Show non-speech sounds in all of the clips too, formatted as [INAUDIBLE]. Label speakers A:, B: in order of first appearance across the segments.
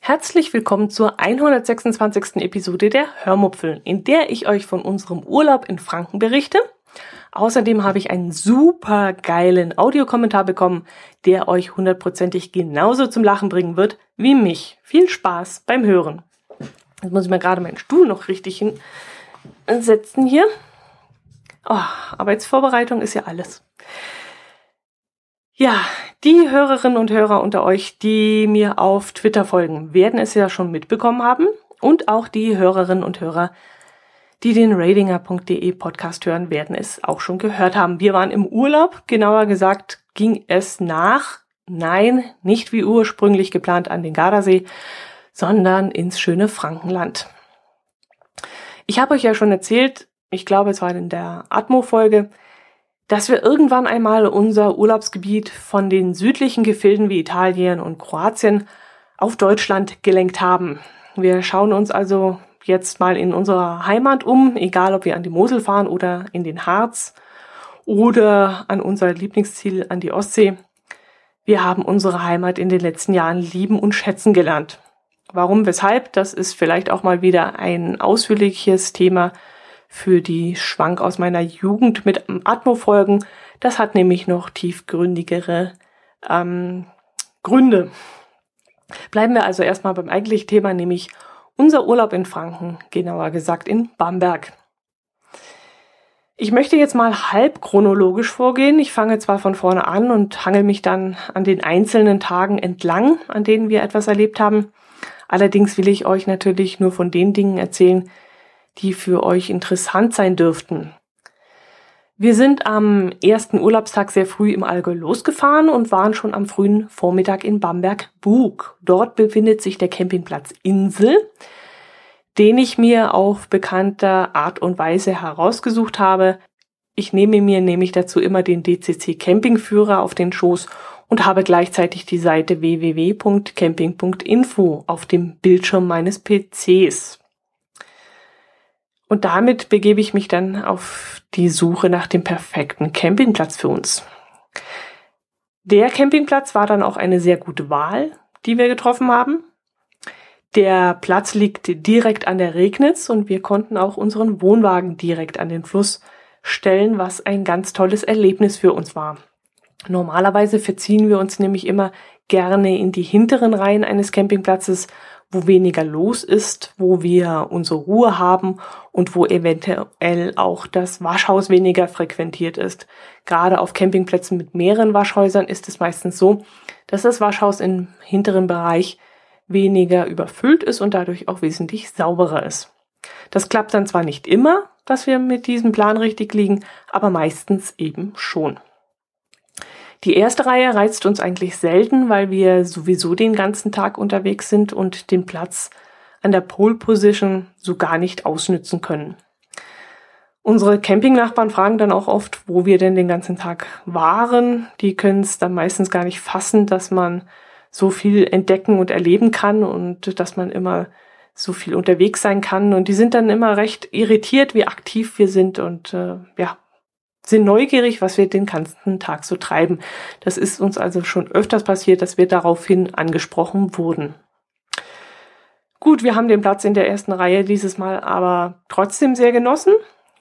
A: Herzlich willkommen zur 126. Episode der Hörmupfeln, in der ich euch von unserem Urlaub in Franken berichte. Außerdem habe ich einen super geilen Audiokommentar bekommen, der euch hundertprozentig genauso zum Lachen bringen wird wie mich. Viel Spaß beim Hören. Jetzt muss ich mir gerade meinen Stuhl noch richtig hinsetzen hier. Oh, Arbeitsvorbereitung ist ja alles. Ja, die Hörerinnen und Hörer unter euch, die mir auf Twitter folgen, werden es ja schon mitbekommen haben. Und auch die Hörerinnen und Hörer, die den ratinger.de Podcast hören, werden es auch schon gehört haben. Wir waren im Urlaub, genauer gesagt ging es nach, nein, nicht wie ursprünglich geplant an den Gardasee, sondern ins schöne Frankenland. Ich habe euch ja schon erzählt, ich glaube, es war in der Atmo-Folge, dass wir irgendwann einmal unser Urlaubsgebiet von den südlichen Gefilden wie Italien und Kroatien auf Deutschland gelenkt haben. Wir schauen uns also jetzt mal in unserer Heimat um, egal ob wir an die Mosel fahren oder in den Harz oder an unser Lieblingsziel an die Ostsee. Wir haben unsere Heimat in den letzten Jahren lieben und schätzen gelernt. Warum, weshalb, das ist vielleicht auch mal wieder ein ausführliches Thema für die Schwank aus meiner Jugend mit Atmo-Folgen. Das hat nämlich noch tiefgründigere ähm, Gründe. Bleiben wir also erstmal beim eigentlichen Thema, nämlich unser Urlaub in Franken, genauer gesagt in Bamberg. Ich möchte jetzt mal halb chronologisch vorgehen. Ich fange zwar von vorne an und hangel mich dann an den einzelnen Tagen entlang, an denen wir etwas erlebt haben. Allerdings will ich euch natürlich nur von den Dingen erzählen, die für euch interessant sein dürften. Wir sind am ersten Urlaubstag sehr früh im Allgäu losgefahren und waren schon am frühen Vormittag in Bamberg-Bug. Dort befindet sich der Campingplatz Insel, den ich mir auf bekannter Art und Weise herausgesucht habe. Ich nehme mir nämlich dazu immer den DCC Campingführer auf den Schoß und habe gleichzeitig die Seite www.camping.info auf dem Bildschirm meines PCs. Und damit begebe ich mich dann auf die Suche nach dem perfekten Campingplatz für uns. Der Campingplatz war dann auch eine sehr gute Wahl, die wir getroffen haben. Der Platz liegt direkt an der Regnitz und wir konnten auch unseren Wohnwagen direkt an den Fluss stellen, was ein ganz tolles Erlebnis für uns war. Normalerweise verziehen wir uns nämlich immer gerne in die hinteren Reihen eines Campingplatzes, wo weniger los ist, wo wir unsere Ruhe haben und wo eventuell auch das Waschhaus weniger frequentiert ist. Gerade auf Campingplätzen mit mehreren Waschhäusern ist es meistens so, dass das Waschhaus im hinteren Bereich weniger überfüllt ist und dadurch auch wesentlich sauberer ist. Das klappt dann zwar nicht immer, dass wir mit diesem Plan richtig liegen, aber meistens eben schon. Die erste Reihe reizt uns eigentlich selten, weil wir sowieso den ganzen Tag unterwegs sind und den Platz an der Pole Position so gar nicht ausnützen können. Unsere Campingnachbarn fragen dann auch oft, wo wir denn den ganzen Tag waren. Die können es dann meistens gar nicht fassen, dass man so viel entdecken und erleben kann und dass man immer so viel unterwegs sein kann. Und die sind dann immer recht irritiert, wie aktiv wir sind und äh, ja, sind neugierig, was wir den ganzen Tag so treiben. Das ist uns also schon öfters passiert, dass wir daraufhin angesprochen wurden. Gut, wir haben den Platz in der ersten Reihe dieses Mal aber trotzdem sehr genossen.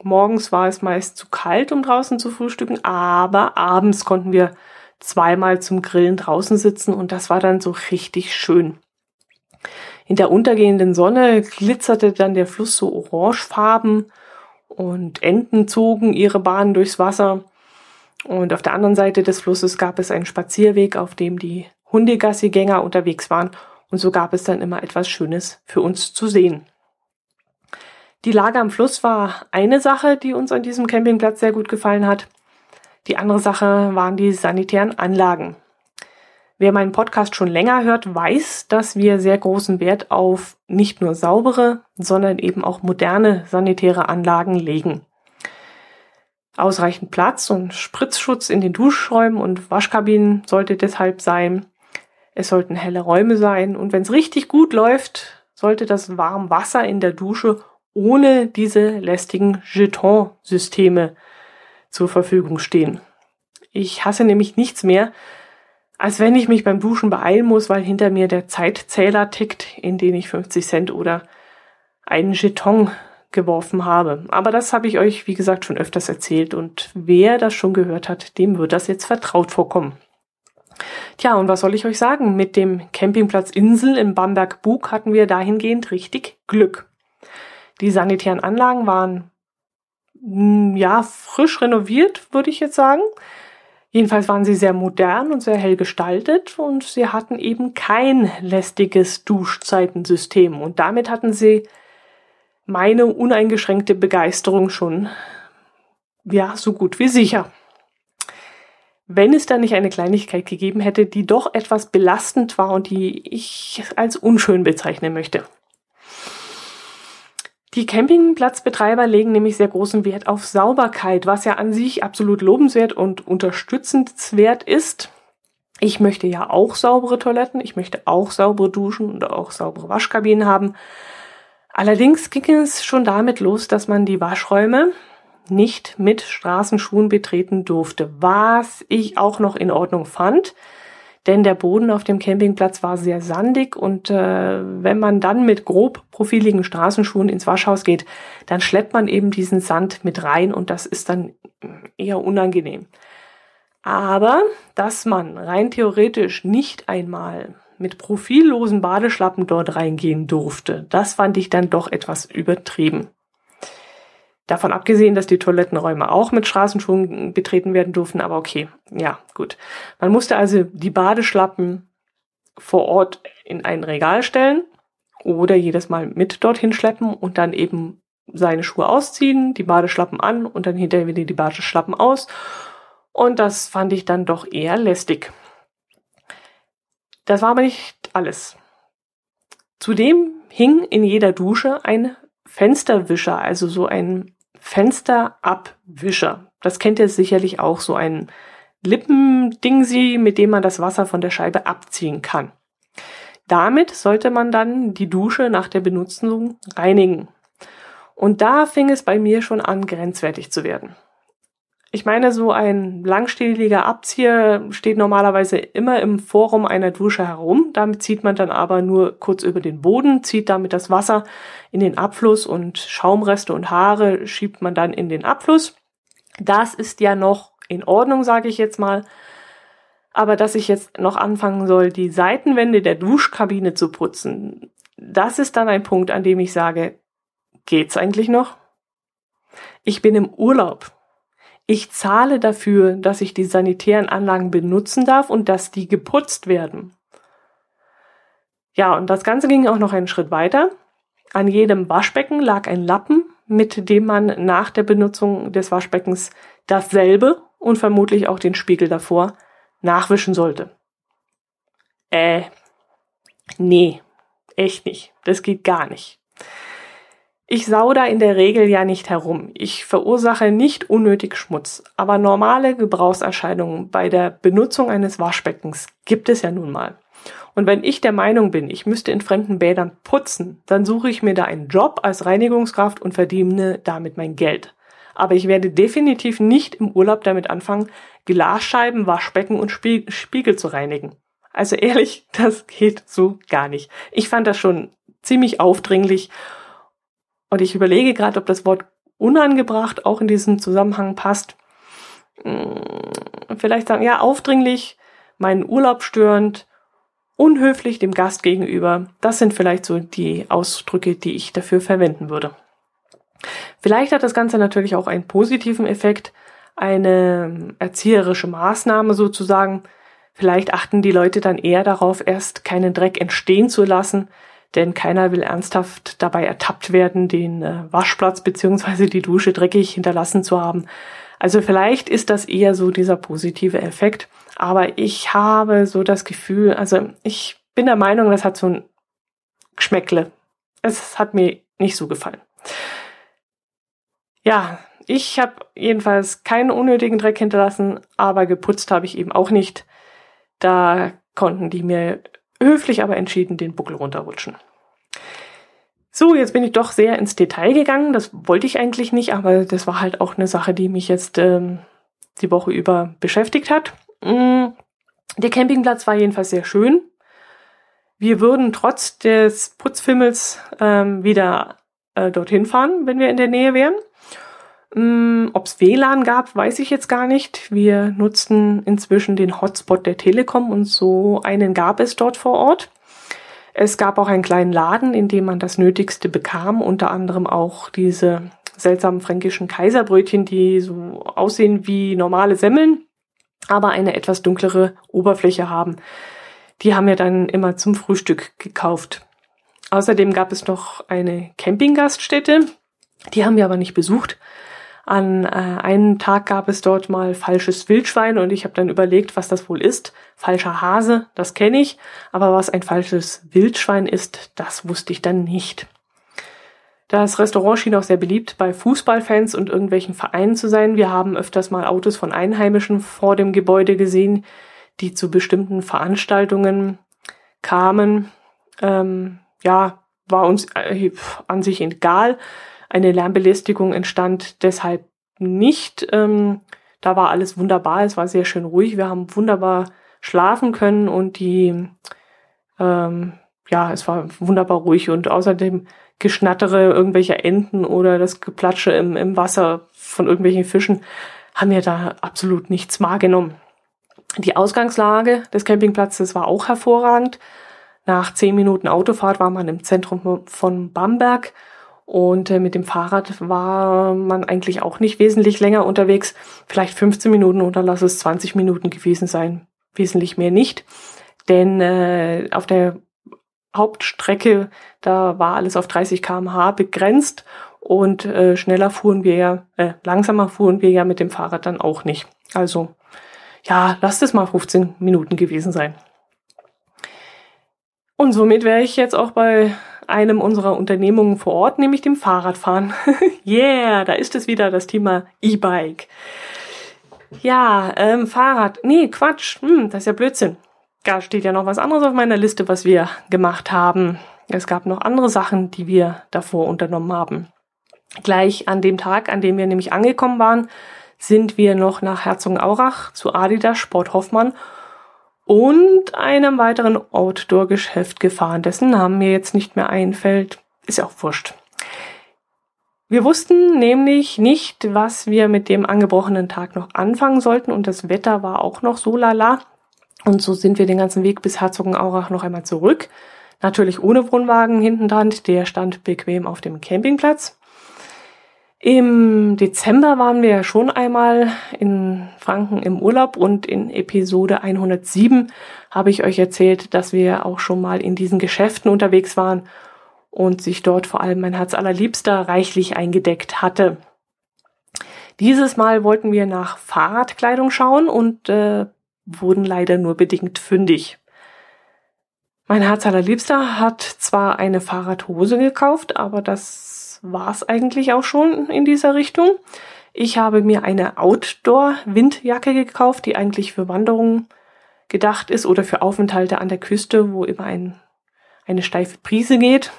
A: Morgens war es meist zu kalt, um draußen zu frühstücken, aber abends konnten wir zweimal zum Grillen draußen sitzen und das war dann so richtig schön. In der untergehenden Sonne glitzerte dann der Fluss so orangefarben und Enten zogen ihre Bahn durchs Wasser. Und auf der anderen Seite des Flusses gab es einen Spazierweg, auf dem die Hundegassigänger unterwegs waren. Und so gab es dann immer etwas Schönes für uns zu sehen. Die Lage am Fluss war eine Sache, die uns an diesem Campingplatz sehr gut gefallen hat. Die andere Sache waren die sanitären Anlagen. Wer meinen Podcast schon länger hört, weiß, dass wir sehr großen Wert auf nicht nur saubere, sondern eben auch moderne sanitäre Anlagen legen. Ausreichend Platz und Spritzschutz in den Duschräumen und Waschkabinen sollte deshalb sein. Es sollten helle Räume sein und wenn es richtig gut läuft, sollte das Warmwasser in der Dusche ohne diese lästigen Jeton-Systeme zur Verfügung stehen. Ich hasse nämlich nichts mehr, als wenn ich mich beim Duschen beeilen muss, weil hinter mir der Zeitzähler tickt, in den ich 50 Cent oder einen Jeton geworfen habe. Aber das habe ich euch, wie gesagt, schon öfters erzählt und wer das schon gehört hat, dem wird das jetzt vertraut vorkommen. Tja, und was soll ich euch sagen? Mit dem Campingplatz Insel im Bamberg-Bug hatten wir dahingehend richtig Glück. Die sanitären Anlagen waren, hm, ja, frisch renoviert, würde ich jetzt sagen. Jedenfalls waren sie sehr modern und sehr hell gestaltet und sie hatten eben kein lästiges Duschzeitensystem und damit hatten sie meine uneingeschränkte Begeisterung schon, ja, so gut wie sicher wenn es da nicht eine Kleinigkeit gegeben hätte, die doch etwas belastend war und die ich als unschön bezeichnen möchte. Die Campingplatzbetreiber legen nämlich sehr großen Wert auf Sauberkeit, was ja an sich absolut lobenswert und unterstützenswert ist. Ich möchte ja auch saubere Toiletten, ich möchte auch saubere Duschen und auch saubere Waschkabinen haben. Allerdings ging es schon damit los, dass man die Waschräume nicht mit Straßenschuhen betreten durfte, was ich auch noch in Ordnung fand, denn der Boden auf dem Campingplatz war sehr sandig und äh, wenn man dann mit grob profiligen Straßenschuhen ins Waschhaus geht, dann schleppt man eben diesen Sand mit rein und das ist dann eher unangenehm. Aber dass man rein theoretisch nicht einmal mit profillosen Badeschlappen dort reingehen durfte, das fand ich dann doch etwas übertrieben. Davon abgesehen, dass die Toilettenräume auch mit Straßenschuhen betreten werden durften, aber okay, ja, gut. Man musste also die Badeschlappen vor Ort in ein Regal stellen oder jedes Mal mit dorthin schleppen und dann eben seine Schuhe ausziehen, die Badeschlappen an und dann hinterher wieder die Badeschlappen aus. Und das fand ich dann doch eher lästig. Das war aber nicht alles. Zudem hing in jeder Dusche ein Fensterwischer, also so ein Fensterabwischer. Das kennt ihr sicherlich auch, so ein Lippendingsi, mit dem man das Wasser von der Scheibe abziehen kann. Damit sollte man dann die Dusche nach der Benutzung reinigen. Und da fing es bei mir schon an, grenzwertig zu werden. Ich meine, so ein langstieliger Abzieher steht normalerweise immer im Forum einer Dusche herum. Damit zieht man dann aber nur kurz über den Boden, zieht damit das Wasser in den Abfluss und Schaumreste und Haare schiebt man dann in den Abfluss. Das ist ja noch in Ordnung, sage ich jetzt mal. Aber dass ich jetzt noch anfangen soll, die Seitenwände der Duschkabine zu putzen, das ist dann ein Punkt, an dem ich sage, geht's eigentlich noch? Ich bin im Urlaub ich zahle dafür, dass ich die sanitären Anlagen benutzen darf und dass die geputzt werden. Ja, und das Ganze ging auch noch einen Schritt weiter. An jedem Waschbecken lag ein Lappen, mit dem man nach der Benutzung des Waschbeckens dasselbe und vermutlich auch den Spiegel davor nachwischen sollte. Äh, nee, echt nicht. Das geht gar nicht. Ich sau da in der Regel ja nicht herum. Ich verursache nicht unnötig Schmutz. Aber normale Gebrauchserscheinungen bei der Benutzung eines Waschbeckens gibt es ja nun mal. Und wenn ich der Meinung bin, ich müsste in fremden Bädern putzen, dann suche ich mir da einen Job als Reinigungskraft und verdiene damit mein Geld. Aber ich werde definitiv nicht im Urlaub damit anfangen, Glasscheiben, Waschbecken und Spiegel zu reinigen. Also ehrlich, [LAUGHS] das geht so gar nicht. Ich fand das schon ziemlich aufdringlich und ich überlege gerade, ob das Wort unangebracht auch in diesem Zusammenhang passt. Hm, vielleicht sagen, ja, aufdringlich, meinen Urlaub störend, unhöflich dem Gast gegenüber. Das sind vielleicht so die Ausdrücke, die ich dafür verwenden würde. Vielleicht hat das Ganze natürlich auch einen positiven Effekt, eine erzieherische Maßnahme sozusagen. Vielleicht achten die Leute dann eher darauf, erst keinen Dreck entstehen zu lassen, denn keiner will ernsthaft dabei ertappt werden, den äh, Waschplatz beziehungsweise die Dusche dreckig hinterlassen zu haben. Also vielleicht ist das eher so dieser positive Effekt, aber ich habe so das Gefühl, also ich bin der Meinung, das hat so ein Geschmäckle. Es hat mir nicht so gefallen. Ja, ich habe jedenfalls keinen unnötigen Dreck hinterlassen, aber geputzt habe ich eben auch nicht. Da konnten die mir höflich aber entschieden den Buckel runterrutschen. So, jetzt bin ich doch sehr ins Detail gegangen. Das wollte ich eigentlich nicht, aber das war halt auch eine Sache, die mich jetzt ähm, die Woche über beschäftigt hat. Mm, der Campingplatz war jedenfalls sehr schön. Wir würden trotz des Putzfimmels ähm, wieder äh, dorthin fahren, wenn wir in der Nähe wären. Ähm, Ob es WLAN gab, weiß ich jetzt gar nicht. Wir nutzten inzwischen den Hotspot der Telekom und so einen gab es dort vor Ort. Es gab auch einen kleinen Laden, in dem man das Nötigste bekam, unter anderem auch diese seltsamen fränkischen Kaiserbrötchen, die so aussehen wie normale Semmeln, aber eine etwas dunklere Oberfläche haben. Die haben wir dann immer zum Frühstück gekauft. Außerdem gab es noch eine Campinggaststätte. Die haben wir aber nicht besucht. An äh, einem Tag gab es dort mal falsches Wildschwein und ich habe dann überlegt, was das wohl ist. Falscher Hase, das kenne ich, aber was ein falsches Wildschwein ist, das wusste ich dann nicht. Das Restaurant schien auch sehr beliebt bei Fußballfans und irgendwelchen Vereinen zu sein. Wir haben öfters mal Autos von Einheimischen vor dem Gebäude gesehen, die zu bestimmten Veranstaltungen kamen. Ähm, ja, war uns äh, an sich egal. Eine Lärmbelästigung entstand deshalb nicht. Ähm, da war alles wunderbar, es war sehr schön ruhig. Wir haben wunderbar schlafen können und die, ähm, ja, es war wunderbar ruhig und außerdem Geschnattere irgendwelcher Enten oder das Geplatsche im, im Wasser von irgendwelchen Fischen haben wir da absolut nichts wahrgenommen. Die Ausgangslage des Campingplatzes war auch hervorragend. Nach zehn Minuten Autofahrt war man im Zentrum von Bamberg und äh, mit dem Fahrrad war man eigentlich auch nicht wesentlich länger unterwegs. Vielleicht 15 Minuten oder lass es 20 Minuten gewesen sein. Wesentlich mehr nicht. Denn äh, auf der Hauptstrecke, da war alles auf 30 kmh begrenzt und äh, schneller fuhren wir ja, äh, langsamer fuhren wir ja mit dem Fahrrad dann auch nicht. Also ja, lasst es mal 15 Minuten gewesen sein. Und somit wäre ich jetzt auch bei einem unserer Unternehmungen vor Ort, nämlich dem Fahrradfahren. [LAUGHS] yeah, da ist es wieder das Thema E-Bike. Ja, ähm, Fahrrad. Nee, Quatsch. Hm, das ist ja Blödsinn. Da steht ja noch was anderes auf meiner Liste, was wir gemacht haben. Es gab noch andere Sachen, die wir davor unternommen haben. Gleich an dem Tag, an dem wir nämlich angekommen waren, sind wir noch nach Herzogenaurach zu Adidas Sport Hoffmann und einem weiteren Outdoor-Geschäft gefahren, dessen Namen mir jetzt nicht mehr einfällt. Ist ja auch wurscht. Wir wussten nämlich nicht, was wir mit dem angebrochenen Tag noch anfangen sollten und das Wetter war auch noch so lala. Und so sind wir den ganzen Weg bis Herzogenaurach noch einmal zurück. Natürlich ohne Wohnwagen hinten dran, der stand bequem auf dem Campingplatz. Im Dezember waren wir ja schon einmal in Franken im Urlaub und in Episode 107 habe ich euch erzählt, dass wir auch schon mal in diesen Geschäften unterwegs waren und sich dort vor allem mein Herz allerliebster reichlich eingedeckt hatte. Dieses Mal wollten wir nach Fahrradkleidung schauen und äh, wurden leider nur bedingt fündig. Mein Herz allerliebster hat zwar eine Fahrradhose gekauft, aber das war es eigentlich auch schon in dieser Richtung. Ich habe mir eine Outdoor-Windjacke gekauft, die eigentlich für Wanderungen gedacht ist oder für Aufenthalte an der Küste, wo immer ein, eine steife Prise geht.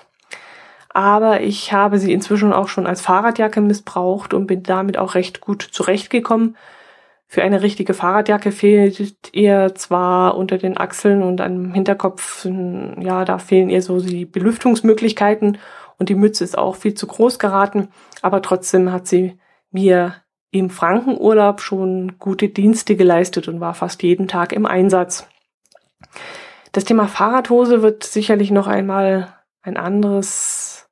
A: Aber ich habe sie inzwischen auch schon als Fahrradjacke missbraucht und bin damit auch recht gut zurechtgekommen. Für eine richtige Fahrradjacke fehlt ihr zwar unter den Achseln und am Hinterkopf, ja, da fehlen ihr so die Belüftungsmöglichkeiten und die Mütze ist auch viel zu groß geraten, aber trotzdem hat sie mir im Frankenurlaub schon gute Dienste geleistet und war fast jeden Tag im Einsatz. Das Thema Fahrradhose wird sicherlich noch einmal ein anderes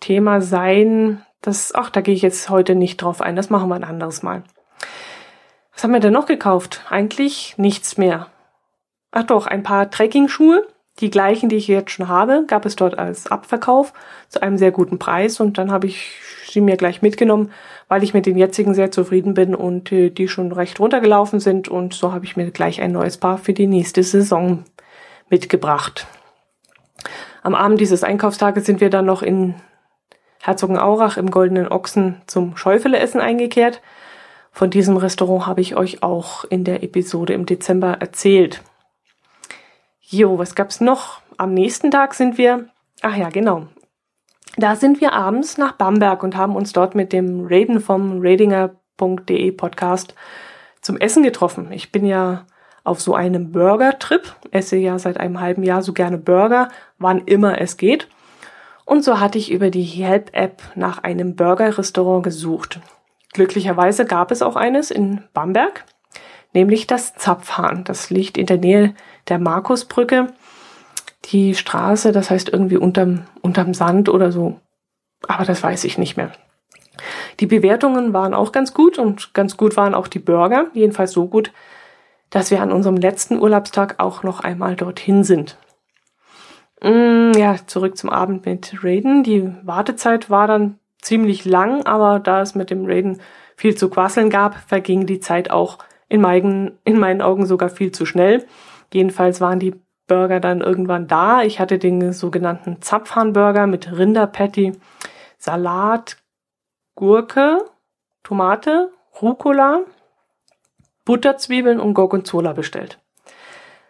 A: Thema sein. Das, ach, da gehe ich jetzt heute nicht drauf ein. Das machen wir ein anderes Mal. Was haben wir denn noch gekauft? Eigentlich nichts mehr. Ach doch, ein paar Trekking-Schuhe. Die gleichen, die ich jetzt schon habe, gab es dort als Abverkauf zu einem sehr guten Preis und dann habe ich sie mir gleich mitgenommen, weil ich mit den jetzigen sehr zufrieden bin und äh, die schon recht runtergelaufen sind und so habe ich mir gleich ein neues Paar für die nächste Saison mitgebracht. Am Abend dieses Einkaufstages sind wir dann noch in Herzogenaurach im Goldenen Ochsen zum Schäufeleessen eingekehrt. Von diesem Restaurant habe ich euch auch in der Episode im Dezember erzählt. Jo, was gab's noch? Am nächsten Tag sind wir, ach ja, genau. Da sind wir abends nach Bamberg und haben uns dort mit dem Raiden vom radinger.de Podcast zum Essen getroffen. Ich bin ja auf so einem Burger-Trip, esse ja seit einem halben Jahr so gerne Burger, wann immer es geht. Und so hatte ich über die Help-App nach einem Burger-Restaurant gesucht. Glücklicherweise gab es auch eines in Bamberg, nämlich das Zapfhahn. Das liegt in der Nähe der Markusbrücke. Die Straße, das heißt irgendwie unterm, unterm Sand oder so. Aber das weiß ich nicht mehr. Die Bewertungen waren auch ganz gut und ganz gut waren auch die Burger. Jedenfalls so gut, dass wir an unserem letzten Urlaubstag auch noch einmal dorthin sind. Mm, ja, zurück zum Abend mit Raiden. Die Wartezeit war dann ziemlich lang, aber da es mit dem Raiden viel zu quasseln gab, verging die Zeit auch in meinen, in meinen Augen sogar viel zu schnell. Jedenfalls waren die Burger dann irgendwann da. Ich hatte den sogenannten Zapfhahnburger mit Rinderpatty, Salat, Gurke, Tomate, Rucola, Butterzwiebeln und Gorgonzola bestellt.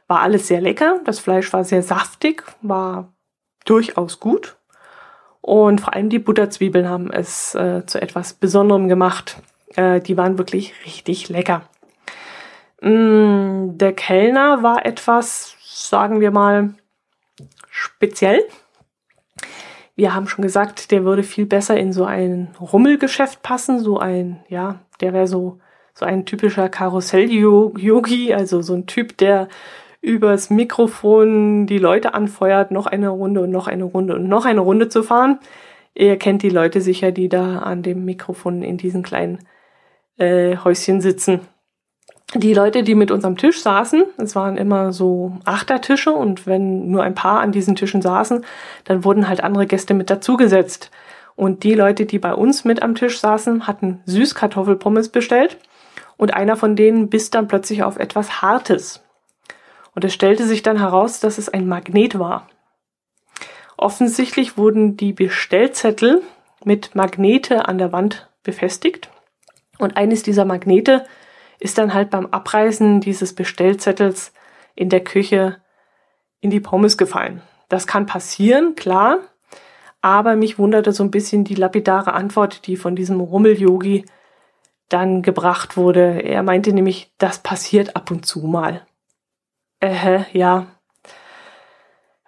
A: War alles sehr lecker. Das Fleisch war sehr saftig, war durchaus gut. Und vor allem die Butterzwiebeln haben es äh, zu etwas Besonderem gemacht. Äh, die waren wirklich richtig lecker. Mm, der Kellner war etwas, sagen wir mal, speziell. Wir haben schon gesagt, der würde viel besser in so ein Rummelgeschäft passen, so ein, ja, der wäre so, so ein typischer Karussell-Yogi, also so ein Typ, der übers Mikrofon die Leute anfeuert, noch eine Runde und noch eine Runde und noch eine Runde zu fahren. Ihr kennt die Leute sicher, die da an dem Mikrofon in diesen kleinen äh, Häuschen sitzen. Die Leute, die mit uns am Tisch saßen, es waren immer so Achtertische und wenn nur ein paar an diesen Tischen saßen, dann wurden halt andere Gäste mit dazugesetzt. Und die Leute, die bei uns mit am Tisch saßen, hatten Süßkartoffelpommes bestellt und einer von denen biss dann plötzlich auf etwas Hartes. Und es stellte sich dann heraus, dass es ein Magnet war. Offensichtlich wurden die Bestellzettel mit Magnete an der Wand befestigt. Und eines dieser Magnete ist dann halt beim Abreißen dieses Bestellzettels in der Küche in die Pommes gefallen. Das kann passieren, klar. Aber mich wunderte so ein bisschen die lapidare Antwort, die von diesem Rummel-Yogi dann gebracht wurde. Er meinte nämlich, das passiert ab und zu mal. Äh, ja.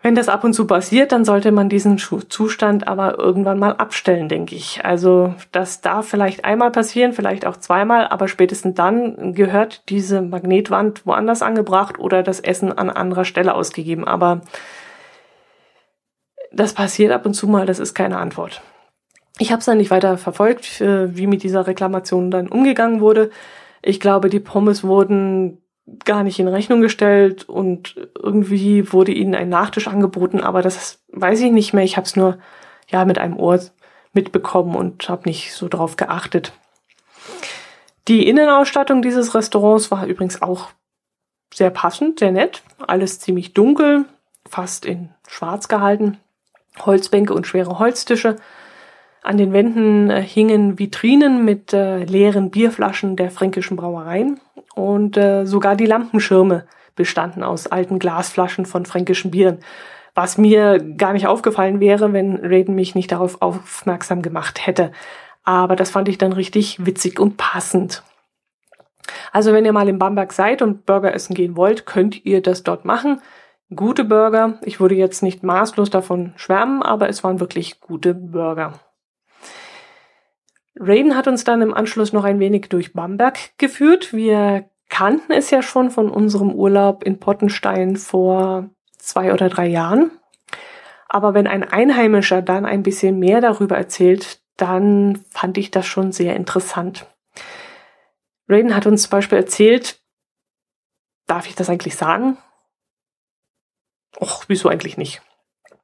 A: Wenn das ab und zu passiert, dann sollte man diesen Zustand aber irgendwann mal abstellen, denke ich. Also das darf vielleicht einmal passieren, vielleicht auch zweimal, aber spätestens dann gehört diese Magnetwand woanders angebracht oder das Essen an anderer Stelle ausgegeben. Aber das passiert ab und zu mal, das ist keine Antwort. Ich habe es dann nicht weiter verfolgt, äh, wie mit dieser Reklamation dann umgegangen wurde. Ich glaube, die Pommes wurden gar nicht in Rechnung gestellt und irgendwie wurde ihnen ein Nachtisch angeboten, aber das weiß ich nicht mehr. Ich habe es nur ja mit einem Ohr mitbekommen und habe nicht so drauf geachtet. Die Innenausstattung dieses Restaurants war übrigens auch sehr passend, sehr nett. Alles ziemlich dunkel, fast in schwarz gehalten. Holzbänke und schwere Holztische. An den Wänden äh, hingen Vitrinen mit äh, leeren Bierflaschen der fränkischen Brauereien und äh, sogar die Lampenschirme bestanden aus alten Glasflaschen von fränkischen Bieren, was mir gar nicht aufgefallen wäre, wenn Raiden mich nicht darauf aufmerksam gemacht hätte. Aber das fand ich dann richtig witzig und passend. Also wenn ihr mal in Bamberg seid und Burger essen gehen wollt, könnt ihr das dort machen. Gute Burger. Ich würde jetzt nicht maßlos davon schwärmen, aber es waren wirklich gute Burger. Raiden hat uns dann im Anschluss noch ein wenig durch Bamberg geführt. Wir kannten es ja schon von unserem Urlaub in Pottenstein vor zwei oder drei Jahren. Aber wenn ein Einheimischer dann ein bisschen mehr darüber erzählt, dann fand ich das schon sehr interessant. Raiden hat uns zum Beispiel erzählt, darf ich das eigentlich sagen? Och, wieso eigentlich nicht?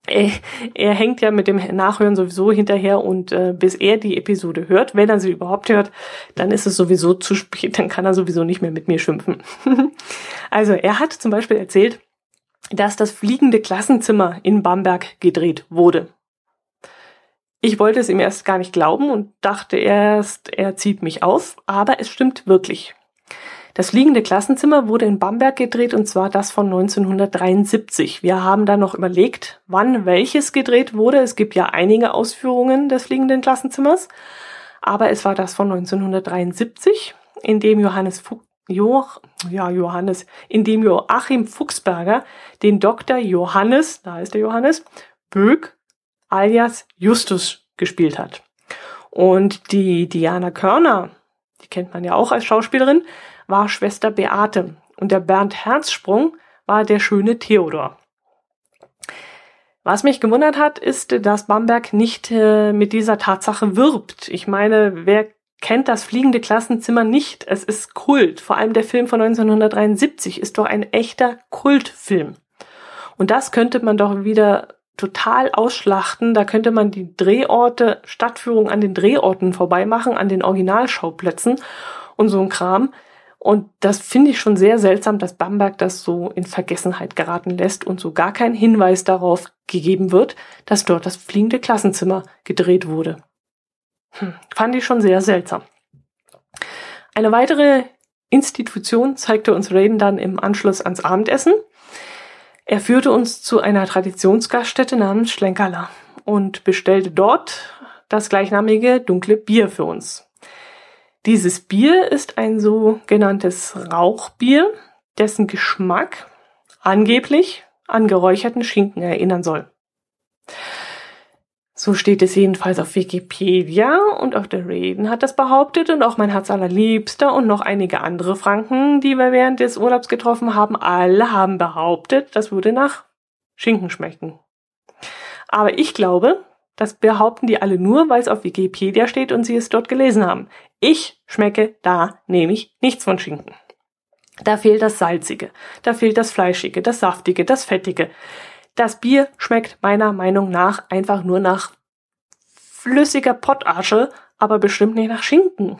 A: Er, er hängt ja mit dem Nachhören sowieso hinterher und äh, bis er die Episode hört, wenn er sie überhaupt hört, dann ist es sowieso zu spät, dann kann er sowieso nicht mehr mit mir schimpfen. [LAUGHS] also er hat zum Beispiel erzählt, dass das fliegende Klassenzimmer in Bamberg gedreht wurde. Ich wollte es ihm erst gar nicht glauben und dachte erst, er zieht mich auf, aber es stimmt wirklich. Das fliegende Klassenzimmer wurde in Bamberg gedreht und zwar das von 1973. Wir haben dann noch überlegt, wann welches gedreht wurde. Es gibt ja einige Ausführungen des fliegenden Klassenzimmers, aber es war das von 1973, in dem Johannes Fuchs jo, ja, Johannes, in dem Joachim Fuchsberger den Dr. Johannes, da ist der Johannes, Böck alias Justus gespielt hat. Und die Diana Körner, die kennt man ja auch als Schauspielerin, war Schwester Beate und der Bernd Herzsprung war der schöne Theodor. Was mich gewundert hat, ist, dass Bamberg nicht äh, mit dieser Tatsache wirbt. Ich meine, wer kennt das fliegende Klassenzimmer nicht? Es ist Kult. Vor allem der Film von 1973 ist doch ein echter Kultfilm. Und das könnte man doch wieder total ausschlachten. Da könnte man die Drehorte, Stadtführung an den Drehorten vorbei machen, an den Originalschauplätzen und so ein Kram. Und das finde ich schon sehr seltsam, dass Bamberg das so in Vergessenheit geraten lässt und so gar kein Hinweis darauf gegeben wird, dass dort das fliegende Klassenzimmer gedreht wurde. Hm, fand ich schon sehr seltsam. Eine weitere Institution zeigte uns Raiden dann im Anschluss ans Abendessen. Er führte uns zu einer Traditionsgaststätte namens Schlenkerler und bestellte dort das gleichnamige dunkle Bier für uns. Dieses Bier ist ein sogenanntes Rauchbier, dessen Geschmack angeblich an geräucherten Schinken erinnern soll. So steht es jedenfalls auf Wikipedia und auch der Raven hat das behauptet und auch mein Herz allerliebster und noch einige andere Franken, die wir während des Urlaubs getroffen haben, alle haben behauptet, das würde nach Schinken schmecken. Aber ich glaube, das behaupten die alle nur, weil es auf Wikipedia steht und sie es dort gelesen haben. Ich schmecke da nämlich nichts von Schinken. Da fehlt das Salzige, da fehlt das Fleischige, das Saftige, das Fettige. Das Bier schmeckt meiner Meinung nach einfach nur nach flüssiger Pottasche, aber bestimmt nicht nach Schinken.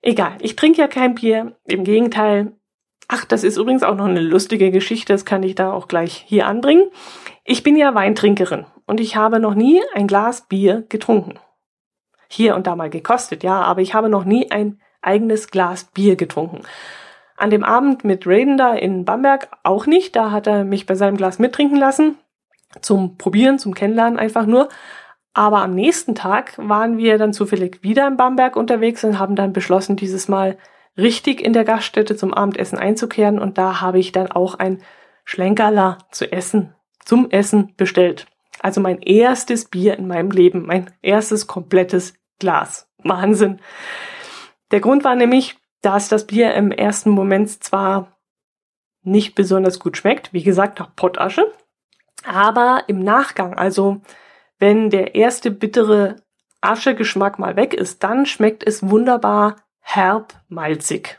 A: Egal, ich trinke ja kein Bier, im Gegenteil. Ach, das ist übrigens auch noch eine lustige Geschichte, das kann ich da auch gleich hier anbringen. Ich bin ja Weintrinkerin und ich habe noch nie ein Glas Bier getrunken hier und da mal gekostet, ja, aber ich habe noch nie ein eigenes Glas Bier getrunken. An dem Abend mit Raiden da in Bamberg auch nicht, da hat er mich bei seinem Glas mittrinken lassen, zum Probieren, zum Kennenlernen einfach nur. Aber am nächsten Tag waren wir dann zufällig wieder in Bamberg unterwegs und haben dann beschlossen, dieses Mal richtig in der Gaststätte zum Abendessen einzukehren und da habe ich dann auch ein Schlenkerler zu essen, zum Essen bestellt. Also mein erstes Bier in meinem Leben, mein erstes komplettes Glas. Wahnsinn. Der Grund war nämlich, dass das Bier im ersten Moment zwar nicht besonders gut schmeckt, wie gesagt, nach Pottasche, aber im Nachgang, also wenn der erste bittere Aschegeschmack mal weg ist, dann schmeckt es wunderbar herb malzig.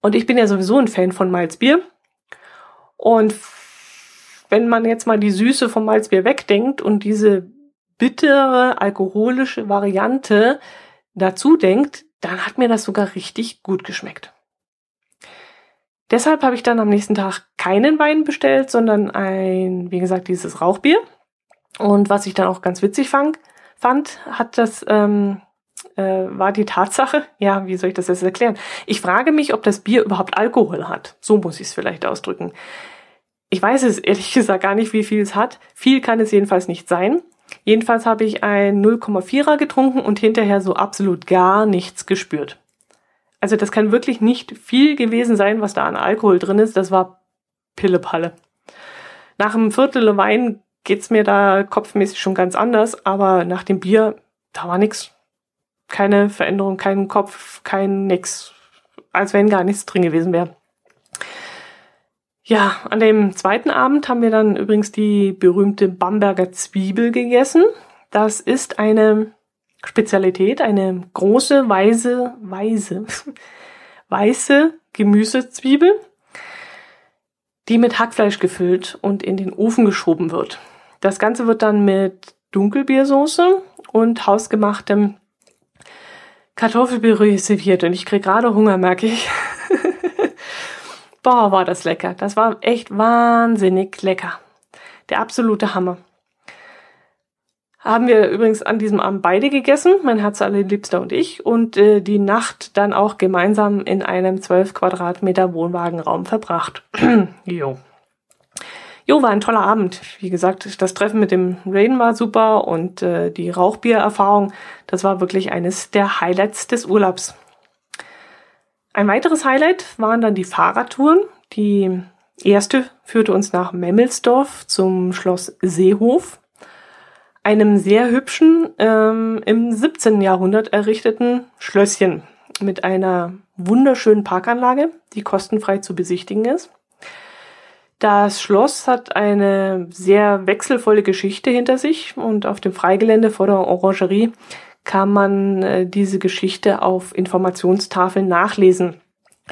A: Und ich bin ja sowieso ein Fan von Malzbier. Und wenn man jetzt mal die Süße vom Malzbier wegdenkt und diese bittere alkoholische Variante dazu denkt, dann hat mir das sogar richtig gut geschmeckt. Deshalb habe ich dann am nächsten Tag keinen Wein bestellt, sondern ein, wie gesagt, dieses Rauchbier. Und was ich dann auch ganz witzig fand, fand hat das ähm, äh, war die Tatsache, [LAUGHS] ja, wie soll ich das jetzt erklären? Ich frage mich, ob das Bier überhaupt Alkohol hat. So muss ich es vielleicht ausdrücken. Ich weiß es ehrlich [LAUGHS] gesagt gar nicht, wie viel es hat. Viel kann es jedenfalls nicht sein. Jedenfalls habe ich ein 0,4er getrunken und hinterher so absolut gar nichts gespürt. Also das kann wirklich nicht viel gewesen sein, was da an Alkohol drin ist. Das war Pillepalle. Nach einem Viertel Wein geht's mir da kopfmäßig schon ganz anders, aber nach dem Bier, da war nix. Keine Veränderung, kein Kopf, kein nix. Als wenn gar nichts drin gewesen wäre. Ja, an dem zweiten Abend haben wir dann übrigens die berühmte Bamberger Zwiebel gegessen. Das ist eine Spezialität, eine große, weiße, weiße, [LAUGHS] weiße Gemüsezwiebel, die mit Hackfleisch gefüllt und in den Ofen geschoben wird. Das Ganze wird dann mit Dunkelbiersoße und hausgemachtem Kartoffelpüree serviert und ich krieg gerade Hunger, merke ich. Boah, war das lecker. Das war echt wahnsinnig lecker. Der absolute Hammer. Haben wir übrigens an diesem Abend beide gegessen, mein Herz allerliebster und ich, und äh, die Nacht dann auch gemeinsam in einem 12 Quadratmeter Wohnwagenraum verbracht. [CLEARS THROAT] jo. Jo, war ein toller Abend. Wie gesagt, das Treffen mit dem Rain war super und äh, die Rauchbiererfahrung, das war wirklich eines der Highlights des Urlaubs. Ein weiteres Highlight waren dann die Fahrradtouren. Die erste führte uns nach Memmelsdorf zum Schloss Seehof einem sehr hübschen, ähm, im 17. Jahrhundert errichteten Schlösschen mit einer wunderschönen Parkanlage, die kostenfrei zu besichtigen ist. Das Schloss hat eine sehr wechselvolle Geschichte hinter sich und auf dem Freigelände vor der Orangerie kann man äh, diese Geschichte auf Informationstafeln nachlesen.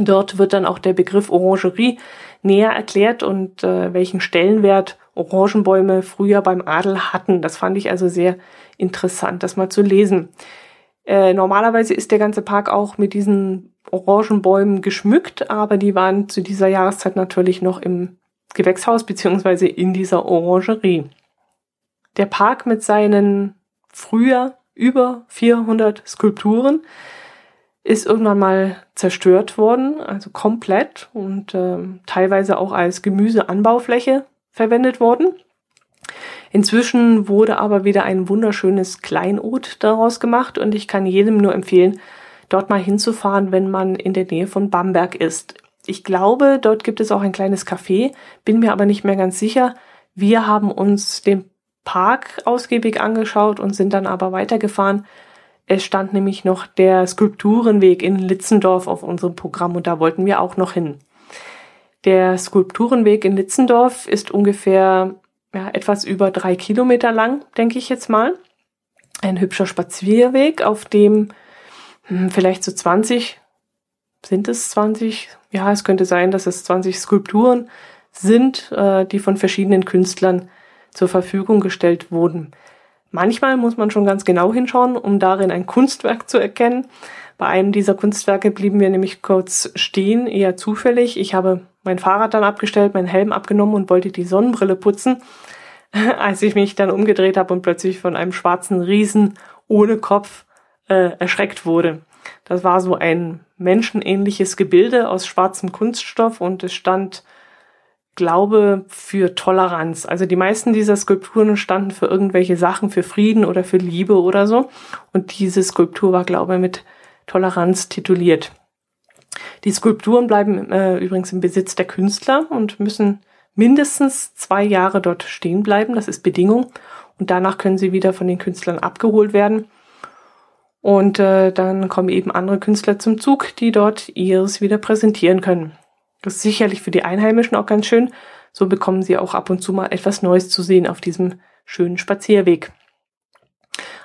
A: Dort wird dann auch der Begriff Orangerie näher erklärt und äh, welchen Stellenwert Orangenbäume früher beim Adel hatten. Das fand ich also sehr interessant, das mal zu lesen. Äh, normalerweise ist der ganze Park auch mit diesen Orangenbäumen geschmückt, aber die waren zu dieser Jahreszeit natürlich noch im Gewächshaus beziehungsweise in dieser Orangerie. Der Park mit seinen früher über 400 Skulpturen ist irgendwann mal zerstört worden, also komplett und äh, teilweise auch als Gemüseanbaufläche verwendet worden. Inzwischen wurde aber wieder ein wunderschönes Kleinod daraus gemacht und ich kann jedem nur empfehlen, dort mal hinzufahren, wenn man in der Nähe von Bamberg ist. Ich glaube, dort gibt es auch ein kleines Café, bin mir aber nicht mehr ganz sicher. Wir haben uns den Park ausgiebig angeschaut und sind dann aber weitergefahren. Es stand nämlich noch der Skulpturenweg in Litzendorf auf unserem Programm und da wollten wir auch noch hin. Der Skulpturenweg in Litzendorf ist ungefähr ja, etwas über drei Kilometer lang, denke ich jetzt mal. Ein hübscher Spazierweg, auf dem hm, vielleicht so 20, sind es 20? Ja, es könnte sein, dass es 20 Skulpturen sind, äh, die von verschiedenen Künstlern zur Verfügung gestellt wurden. Manchmal muss man schon ganz genau hinschauen, um darin ein Kunstwerk zu erkennen. Bei einem dieser Kunstwerke blieben wir nämlich kurz stehen, eher zufällig. Ich habe mein Fahrrad dann abgestellt, meinen Helm abgenommen und wollte die Sonnenbrille putzen, [LAUGHS] als ich mich dann umgedreht habe und plötzlich von einem schwarzen Riesen ohne Kopf äh, erschreckt wurde. Das war so ein menschenähnliches Gebilde aus schwarzem Kunststoff und es stand, glaube, für Toleranz. Also die meisten dieser Skulpturen standen für irgendwelche Sachen, für Frieden oder für Liebe oder so. Und diese Skulptur war, glaube ich, mit Toleranz tituliert. Die Skulpturen bleiben äh, übrigens im Besitz der Künstler und müssen mindestens zwei Jahre dort stehen bleiben. Das ist Bedingung. Und danach können sie wieder von den Künstlern abgeholt werden. Und äh, dann kommen eben andere Künstler zum Zug, die dort ihres wieder präsentieren können. Das ist sicherlich für die Einheimischen auch ganz schön. So bekommen sie auch ab und zu mal etwas Neues zu sehen auf diesem schönen Spazierweg.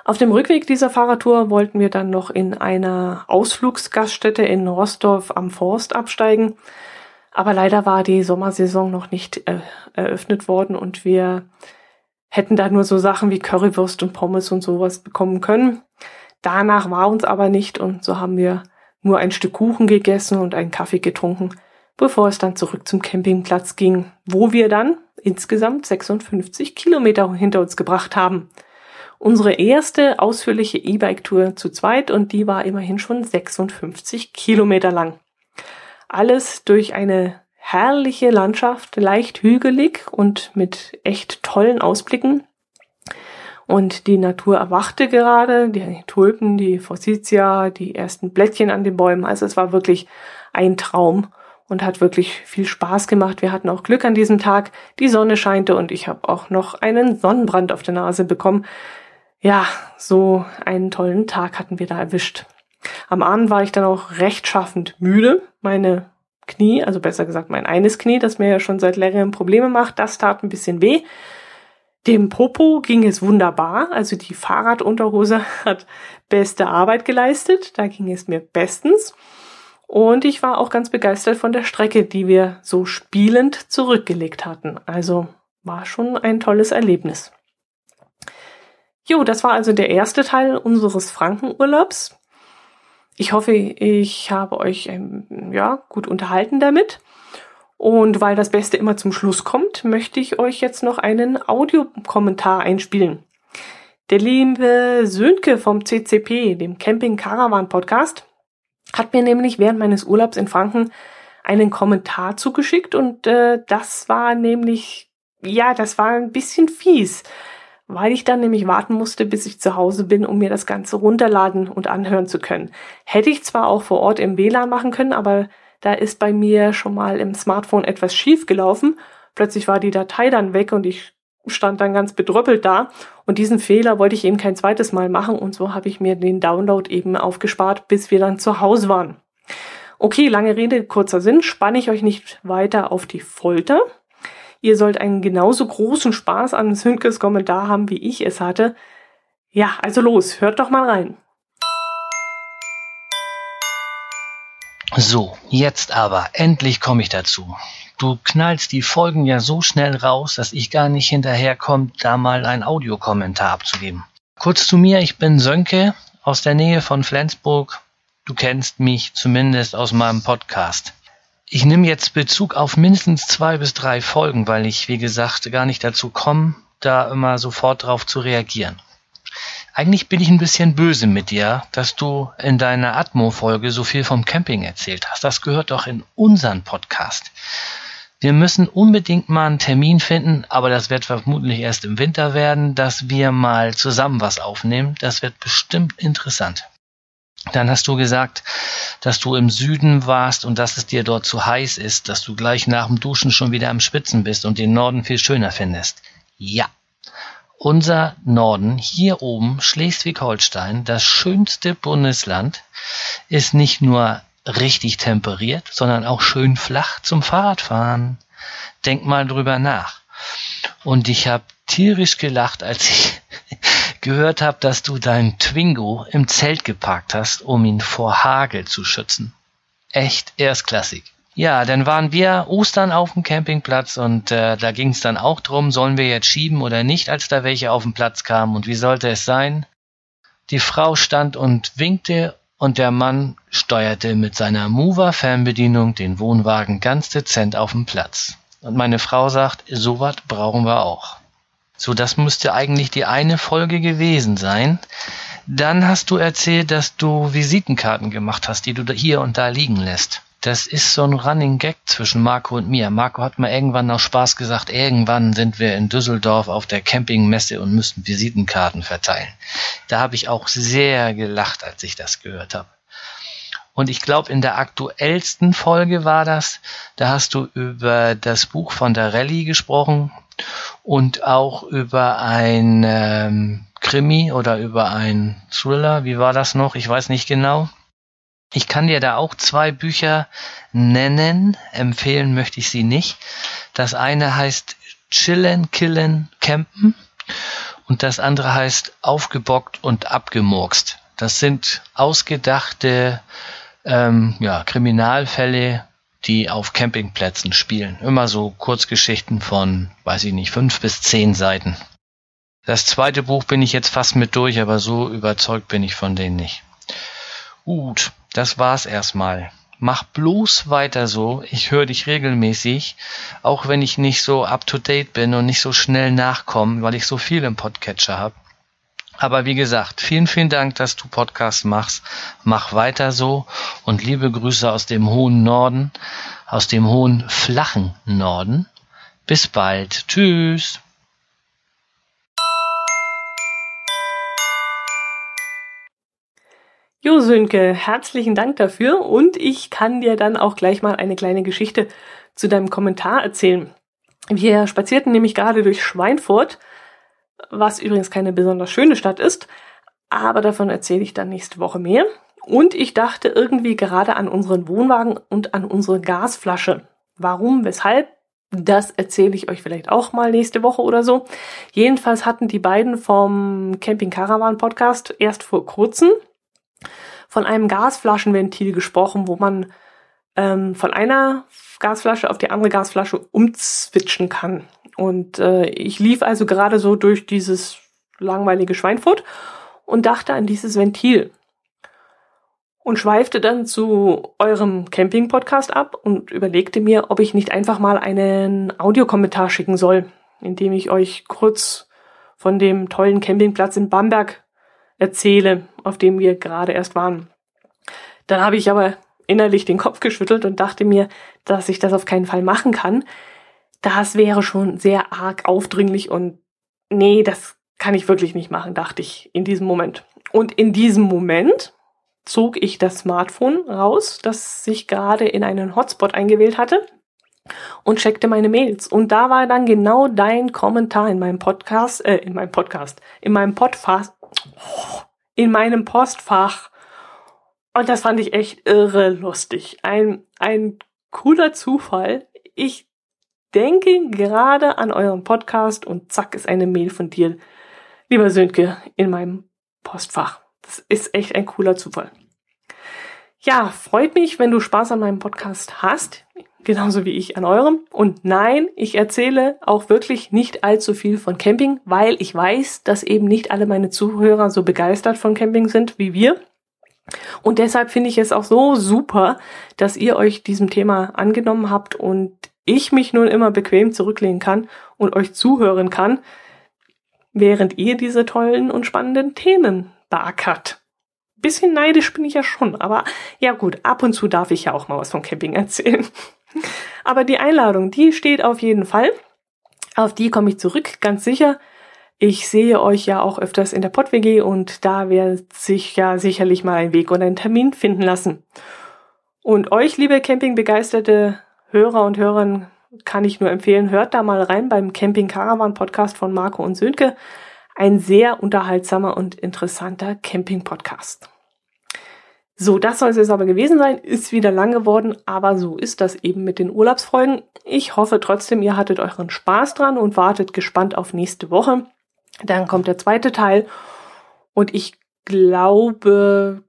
A: Auf dem Rückweg dieser Fahrradtour wollten wir dann noch in einer Ausflugsgaststätte in Rostorf am Forst absteigen. Aber leider war die Sommersaison noch nicht äh, eröffnet worden und wir hätten da nur so Sachen wie Currywurst und Pommes und sowas bekommen können. Danach war uns aber nicht und so haben wir nur ein Stück Kuchen gegessen und einen Kaffee getrunken, bevor es dann zurück zum Campingplatz ging, wo wir dann insgesamt 56 Kilometer hinter uns gebracht haben unsere erste ausführliche E-Bike-Tour zu zweit und die war immerhin schon 56 Kilometer lang. Alles durch eine herrliche Landschaft, leicht hügelig und mit echt tollen Ausblicken. Und die Natur erwachte gerade, die Tulpen, die Forsythia, die ersten Blättchen an den Bäumen. Also es war wirklich ein Traum und hat wirklich viel Spaß gemacht. Wir hatten auch Glück an diesem Tag. Die Sonne scheinte und ich habe auch noch einen Sonnenbrand auf der Nase bekommen ja, so einen tollen Tag hatten wir da erwischt. Am Abend war ich dann auch rechtschaffend müde. Meine Knie, also besser gesagt mein eines Knie, das mir ja schon seit längerem Probleme macht, das tat ein bisschen weh. Dem Popo ging es wunderbar, also die Fahrradunterhose [LAUGHS] hat beste Arbeit geleistet, da ging es mir bestens. Und ich war auch ganz begeistert von der Strecke, die wir so spielend zurückgelegt hatten. Also war schon ein tolles Erlebnis. Jo, das war also der erste Teil unseres Frankenurlaubs. Ich hoffe, ich habe euch ähm, ja, gut unterhalten damit. Und weil das Beste immer zum Schluss kommt, möchte ich euch jetzt noch einen Audiokommentar einspielen. Der liebe Sönke vom CCP, dem Camping Caravan Podcast, hat mir nämlich während meines Urlaubs in Franken einen Kommentar zugeschickt und äh, das war nämlich, ja, das war ein bisschen fies, weil ich dann nämlich warten musste, bis ich zu Hause bin, um mir das Ganze runterladen und anhören zu können. Hätte ich zwar auch vor Ort im WLAN machen können, aber da ist bei mir schon mal im Smartphone etwas schief gelaufen. Plötzlich war die Datei dann weg und ich stand dann ganz bedröppelt da. Und diesen Fehler wollte ich eben kein zweites Mal machen und so habe ich mir den Download eben aufgespart, bis wir dann zu Hause waren. Okay, lange Rede, kurzer Sinn, spanne ich euch nicht weiter auf die Folter. Ihr sollt einen genauso großen Spaß an Sündkes Kommentar haben, wie ich es hatte. Ja, also los, hört doch mal rein.
B: So, jetzt aber, endlich komme ich dazu. Du knallst die Folgen ja so schnell raus, dass ich gar nicht hinterherkomme, da mal ein Audiokommentar abzugeben. Kurz zu mir, ich bin Sönke aus der Nähe von Flensburg. Du kennst mich zumindest aus meinem Podcast. Ich nehme jetzt Bezug auf mindestens zwei bis drei Folgen, weil ich, wie gesagt, gar nicht dazu komme, da immer sofort drauf zu reagieren. Eigentlich bin ich ein bisschen böse mit dir, dass du in deiner Atmo-Folge so viel vom Camping erzählt hast. Das gehört doch in unseren Podcast. Wir müssen unbedingt mal einen Termin finden, aber das wird vermutlich erst im Winter werden, dass wir mal zusammen was aufnehmen. Das wird bestimmt interessant. Dann hast du gesagt, dass du im Süden warst und dass es dir dort zu heiß ist, dass du gleich nach dem Duschen schon wieder am Spitzen bist und den Norden viel schöner findest. Ja. Unser Norden, hier oben, Schleswig-Holstein, das schönste Bundesland, ist nicht nur richtig temperiert, sondern auch schön flach zum Fahrradfahren. Denk mal drüber nach. Und ich habe tierisch gelacht, als ich [LAUGHS] gehört habe, dass du deinen Twingo im Zelt geparkt hast, um ihn vor Hagel zu schützen. Echt erstklassig. Ja, dann waren wir Ostern auf dem Campingplatz und äh, da ging es dann auch drum, sollen wir jetzt schieben oder nicht, als da welche auf den Platz kamen und wie sollte es sein? Die Frau stand und winkte und der Mann steuerte mit seiner Mover-Fernbedienung den Wohnwagen ganz dezent auf den Platz. Und meine Frau sagt, sowas brauchen wir auch. So, das müsste eigentlich die eine Folge gewesen sein. Dann hast du erzählt, dass du Visitenkarten gemacht hast, die du hier und da liegen lässt. Das ist so ein Running Gag zwischen Marco und mir. Marco hat mal irgendwann aus Spaß gesagt, irgendwann sind wir in Düsseldorf auf der Campingmesse und müssen Visitenkarten verteilen. Da habe ich auch sehr gelacht, als ich das gehört habe. Und ich glaube, in der aktuellsten Folge war das, da hast du über das Buch von der Rallye gesprochen und auch über ein ähm, Krimi oder über ein Thriller. Wie war das noch? Ich weiß nicht genau. Ich kann dir da auch zwei Bücher nennen. Empfehlen möchte ich sie nicht. Das eine heißt Chillen, Killen, Campen und das andere heißt Aufgebockt und Abgemurkst. Das sind ausgedachte ähm, ja, Kriminalfälle, die auf Campingplätzen spielen. Immer so Kurzgeschichten von, weiß ich nicht, fünf bis zehn Seiten. Das zweite Buch bin ich jetzt fast mit durch, aber so überzeugt bin ich von denen nicht. Gut, das war's erstmal. Mach bloß weiter so. Ich höre dich regelmäßig, auch wenn ich nicht so up to date bin und nicht so schnell nachkomme, weil ich so viel im Podcatcher habe. Aber wie gesagt, vielen, vielen Dank, dass du Podcast machst. Mach weiter so und liebe Grüße aus dem hohen Norden, aus dem hohen flachen Norden. Bis bald. Tschüss.
A: Jo, Sönke, herzlichen Dank dafür und ich kann dir dann auch gleich mal eine kleine Geschichte zu deinem Kommentar erzählen. Wir spazierten nämlich gerade durch Schweinfurt was übrigens keine besonders schöne Stadt ist, aber davon erzähle ich dann nächste Woche mehr. Und ich dachte irgendwie gerade an unseren Wohnwagen und an unsere Gasflasche. Warum, weshalb? Das erzähle ich euch vielleicht auch mal nächste Woche oder so. Jedenfalls hatten die beiden vom Camping Caravan Podcast erst vor kurzem von einem Gasflaschenventil gesprochen, wo man ähm, von einer Gasflasche auf die andere Gasflasche umzwitschen kann. Und äh, ich lief also gerade so durch dieses langweilige Schweinfurt und dachte an dieses Ventil. Und schweifte dann zu eurem Camping-Podcast ab und überlegte mir, ob ich nicht einfach mal einen Audiokommentar schicken soll, indem ich euch kurz von dem tollen Campingplatz in Bamberg erzähle, auf dem wir gerade erst waren. Dann habe ich aber innerlich den Kopf geschüttelt und dachte mir, dass ich das auf keinen Fall machen kann. Das wäre schon sehr arg aufdringlich und nee, das kann ich wirklich nicht machen, dachte ich in diesem Moment. Und in diesem Moment zog ich das Smartphone raus, das sich gerade in einen Hotspot eingewählt hatte und checkte meine Mails. Und da war dann genau dein Kommentar in meinem Podcast, äh, in meinem Podcast, in meinem Podfach, in meinem Postfach. Und das fand ich echt irre lustig. Ein, ein cooler Zufall. Ich denke gerade an euren Podcast und zack ist eine Mail von dir, lieber Sönke, in meinem Postfach. Das ist echt ein cooler Zufall. Ja, freut mich, wenn du Spaß an meinem Podcast hast, genauso wie ich an eurem. Und nein, ich erzähle auch wirklich nicht allzu viel von Camping, weil ich weiß, dass eben nicht alle meine Zuhörer so begeistert von Camping sind wie wir. Und deshalb finde ich es auch so super, dass ihr euch diesem Thema angenommen habt und ich mich nun immer bequem zurücklehnen kann und euch zuhören kann, während ihr diese tollen und spannenden Themen beackert. Bisschen neidisch bin ich ja schon, aber ja gut, ab und zu darf ich ja auch mal was vom Camping erzählen. Aber die Einladung, die steht auf jeden Fall. Auf die komme ich zurück, ganz sicher. Ich sehe euch ja auch öfters in der PodWG und da wird sich ja sicherlich mal ein Weg und ein Termin finden lassen. Und euch, liebe Campingbegeisterte Hörer und Hörerinnen, kann ich nur empfehlen, hört da mal rein beim Camping Caravan Podcast von Marco und Sönke. Ein sehr unterhaltsamer und interessanter Camping Podcast. So, das soll es jetzt aber gewesen sein. Ist wieder lang geworden, aber so ist das eben mit den Urlaubsfolgen. Ich hoffe trotzdem, ihr hattet euren Spaß dran und wartet gespannt auf nächste Woche. Dann kommt der zweite Teil und ich glaube,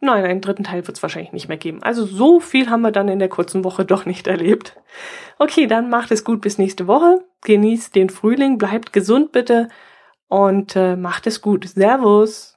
A: Nein, einen dritten Teil wird es wahrscheinlich nicht mehr geben. Also so viel haben wir dann in der kurzen Woche doch nicht erlebt. Okay, dann macht es gut bis nächste Woche. Genießt den Frühling, bleibt gesund bitte und äh, macht es gut. Servus.